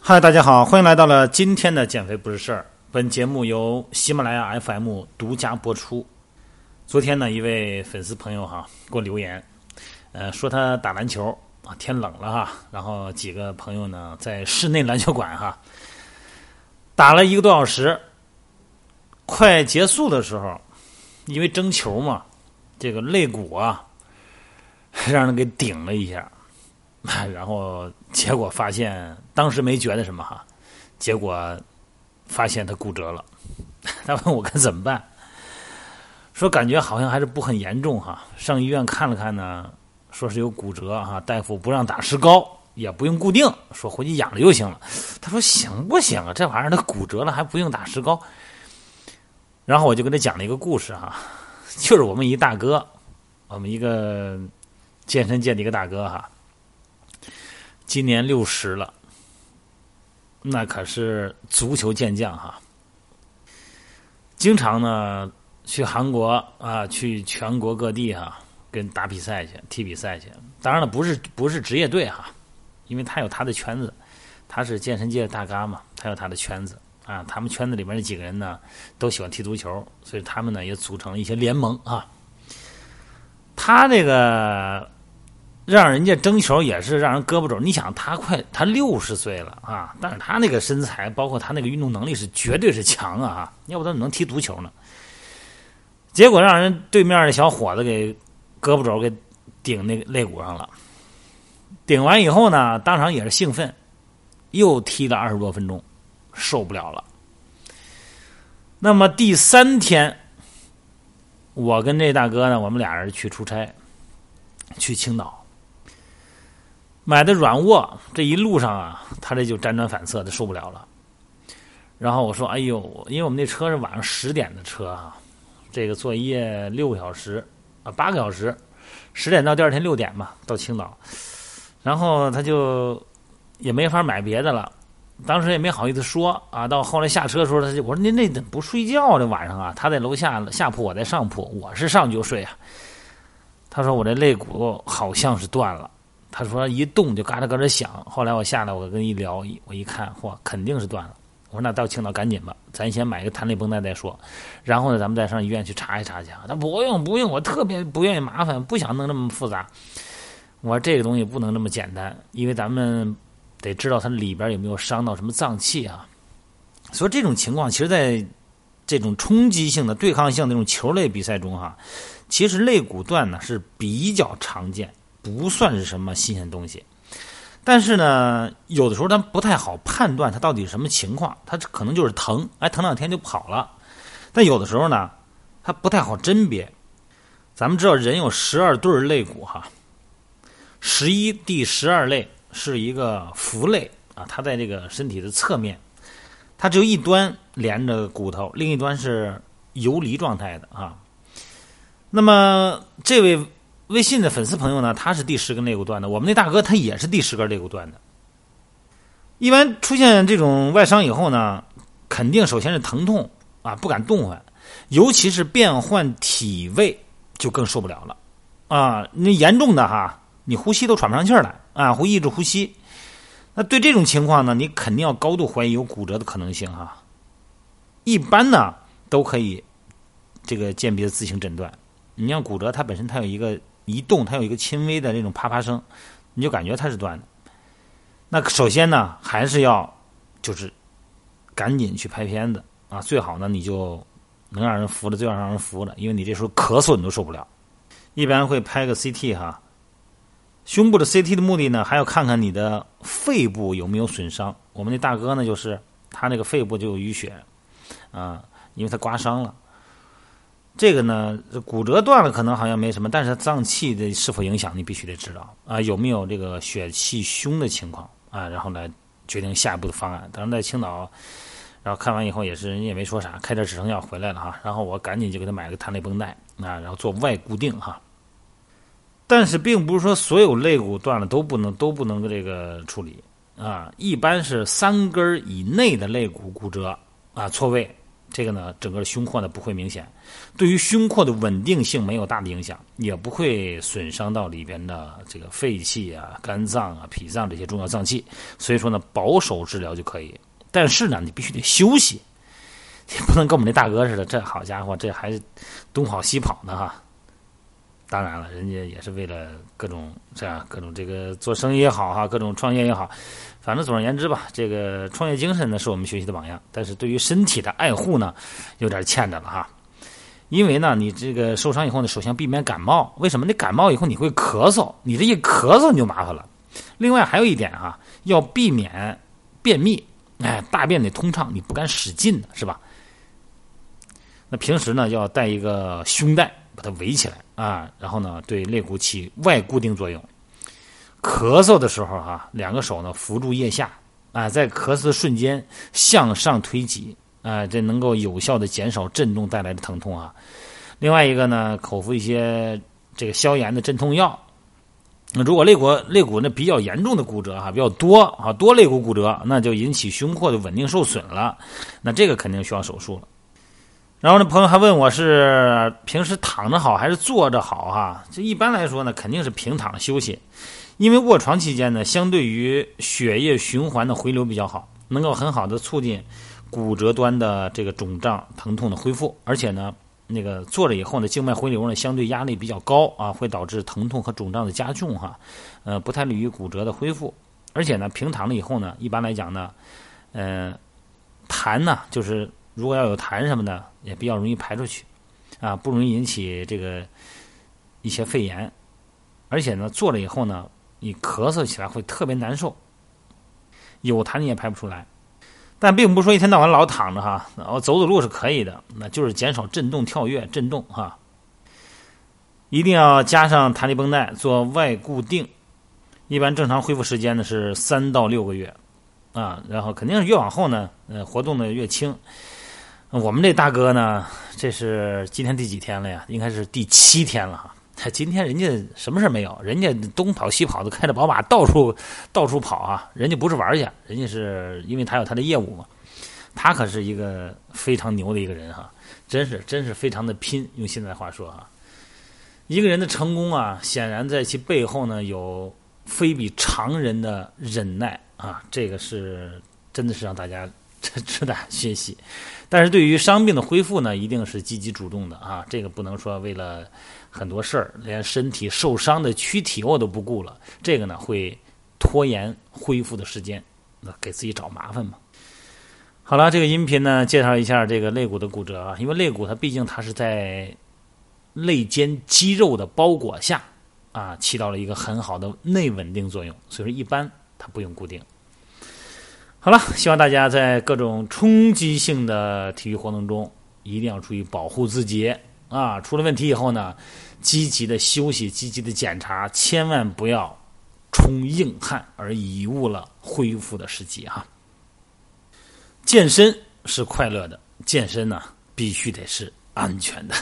嗨，大家好，欢迎来到了今天的减肥不是事儿。本节目由喜马拉雅 FM 独家播出。昨天呢，一位粉丝朋友哈给我留言，呃，说他打篮球啊，天冷了哈，然后几个朋友呢在室内篮球馆哈打了一个多小时，快结束的时候，因为争球嘛，这个肋骨啊 让人给顶了一下。然后结果发现，当时没觉得什么哈，结果发现他骨折了。他问我该怎么办，说感觉好像还是不很严重哈。上医院看了看呢，说是有骨折哈，大夫不让打石膏，也不用固定，说回去养着就行了。他说行不行啊？这玩意儿他骨折了还不用打石膏？然后我就跟他讲了一个故事哈，就是我们一大哥，我们一个健身界的一个大哥哈。今年六十了，那可是足球健将哈。经常呢去韩国啊，去全国各地哈，跟打比赛去，踢比赛去。当然了，不是不是职业队哈，因为他有他的圈子，他是健身界的大咖嘛，他有他的圈子啊。他们圈子里面那几个人呢，都喜欢踢足球，所以他们呢也组成了一些联盟啊。他这个。让人家争球也是让人胳膊肘。你想他快他六十岁了啊，但是他那个身材，包括他那个运动能力是绝对是强啊！要不他怎么能踢足球呢？结果让人对面的小伙子给胳膊肘给顶那个肋骨上了。顶完以后呢，当场也是兴奋，又踢了二十多分钟，受不了了。那么第三天，我跟这大哥呢，我们俩人去出差，去青岛。买的软卧，这一路上啊，他这就辗转反侧的受不了了。然后我说：“哎呦，因为我们那车是晚上十点的车啊，这个坐一夜六个小时啊，八个小时，十点到第二天六点嘛，到青岛。然后他就也没法买别的了，当时也没好意思说啊。到后来下车的时候，他就我说您那怎么不睡觉这晚上啊？他在楼下下铺，我在上铺，我是上就睡啊。他说我这肋骨好像是断了。”他说一动就嘎吱嘎吱响，后来我下来我跟一聊，我一看，嚯，肯定是断了。我说那到青岛赶紧吧，咱先买个弹力绷带再说。然后呢，咱们再上医院去查一查去。他不用不用，我特别不愿意麻烦，不想弄那么复杂。我说这个东西不能那么简单，因为咱们得知道它里边有没有伤到什么脏器啊。所以这种情况，其实在这种冲击性的、对抗性的这种球类比赛中哈，其实肋骨断呢是比较常见。不算是什么新鲜东西，但是呢，有的时候咱不太好判断它到底什么情况，它可能就是疼，哎，疼两天就跑了。但有的时候呢，它不太好甄别。咱们知道人有十二对肋骨哈，十一第十二肋是一个浮肋啊，它在这个身体的侧面，它只有一端连着骨头，另一端是游离状态的啊。那么这位。微信的粉丝朋友呢，他是第十根肋骨断的。我们那大哥他也是第十根肋骨断的。一般出现这种外伤以后呢，肯定首先是疼痛啊，不敢动弹，尤其是变换体位就更受不了了啊。那严重的哈，你呼吸都喘不上气儿来啊，会抑制呼吸。那对这种情况呢，你肯定要高度怀疑有骨折的可能性哈。一般呢都可以这个鉴别自行诊断。你像骨折，它本身它有一个。移动，它有一个轻微的这种啪啪声，你就感觉它是断的。那首先呢，还是要就是赶紧去拍片子啊，最好呢你就能让人扶着，最好让人扶着，因为你这时候咳嗽你都受不了。一般会拍个 CT 哈，胸部的 CT 的目的呢，还要看看你的肺部有没有损伤。我们那大哥呢，就是他那个肺部就有淤血啊，因为他刮伤了。这个呢，骨折断了可能好像没什么，但是脏器的是否影响，你必须得知道啊，有没有这个血气胸的情况啊，然后来决定下一步的方案。当时在青岛，然后看完以后也是人家也没说啥，开点止疼药回来了哈，然后我赶紧就给他买个弹力绷带啊，然后做外固定哈。但是并不是说所有肋骨断了都不能都不能这个处理啊，一般是三根以内的肋骨骨折啊错位这个呢，整个胸廓呢不会明显，对于胸廓的稳定性没有大的影响，也不会损伤到里边的这个肺气啊、肝脏啊、脾脏这些重要脏器。所以说呢，保守治疗就可以。但是呢，你必须得休息，也不能跟我们那大哥似的，这好家伙，这还东跑西跑的哈。当然了，人家也是为了各种这样各种这个做生意也好哈，各种创业也好，反正总而言之吧，这个创业精神呢是我们学习的榜样。但是对于身体的爱护呢，有点欠着了哈。因为呢，你这个受伤以后呢，首先避免感冒。为什么？你感冒以后你会咳嗽，你这一咳嗽你就麻烦了。另外还有一点哈，要避免便秘，哎，大便得通畅，你不敢使劲是吧？那平时呢，要带一个胸带。把它围起来啊，然后呢，对肋骨起外固定作用。咳嗽的时候哈，两个手呢扶住腋下啊，在咳嗽的瞬间向上推挤啊，这能够有效的减少震动带来的疼痛啊。另外一个呢，口服一些这个消炎的镇痛药。那如果肋骨肋骨那比较严重的骨折哈，比较多啊，多肋骨骨折，那就引起胸廓的稳定受损了，那这个肯定需要手术了。然后呢，朋友还问我是平时躺着好还是坐着好哈？这一般来说呢，肯定是平躺休息，因为卧床期间呢，相对于血液循环的回流比较好，能够很好的促进骨折端的这个肿胀疼痛的恢复。而且呢，那个坐着以后呢，静脉回流呢相对压力比较高啊，会导致疼痛和肿胀的加重哈，呃，不太利于骨折的恢复。而且呢，平躺了以后呢，一般来讲呢，嗯，痰呢就是。如果要有痰什么的，也比较容易排出去，啊，不容易引起这个一些肺炎，而且呢，做了以后呢，你咳嗽起来会特别难受，有痰你也排不出来。但并不是说一天到晚老躺着哈，然后走走路是可以的，那就是减少震动、跳跃、震动哈。一定要加上弹力绷带做外固定，一般正常恢复时间呢是三到六个月，啊，然后肯定是越往后呢，呃，活动的越轻。我们这大哥呢，这是今天第几天了呀？应该是第七天了哈。今天人家什么事没有？人家东跑西跑的，开着宝马到处到处跑啊。人家不是玩去，人家是因为他有他的业务嘛。他可是一个非常牛的一个人哈，真是真是非常的拼。用现在话说哈，一个人的成功啊，显然在其背后呢有非比常人的忍耐啊。这个是真的是让大家。这值得学习，但是对于伤病的恢复呢，一定是积极主动的啊！这个不能说为了很多事儿，连身体受伤的躯体我都不顾了，这个呢会拖延恢复的时间，那给自己找麻烦嘛。好了，这个音频呢，介绍一下这个肋骨的骨折啊，因为肋骨它毕竟它是在肋间肌肉的包裹下啊，起到了一个很好的内稳定作用，所以说一般它不用固定。好了，希望大家在各种冲击性的体育活动中，一定要注意保护自己啊！出了问题以后呢，积极的休息，积极的检查，千万不要冲硬汉而贻误了恢复的时机哈。健身是快乐的，健身呢必须得是安全的。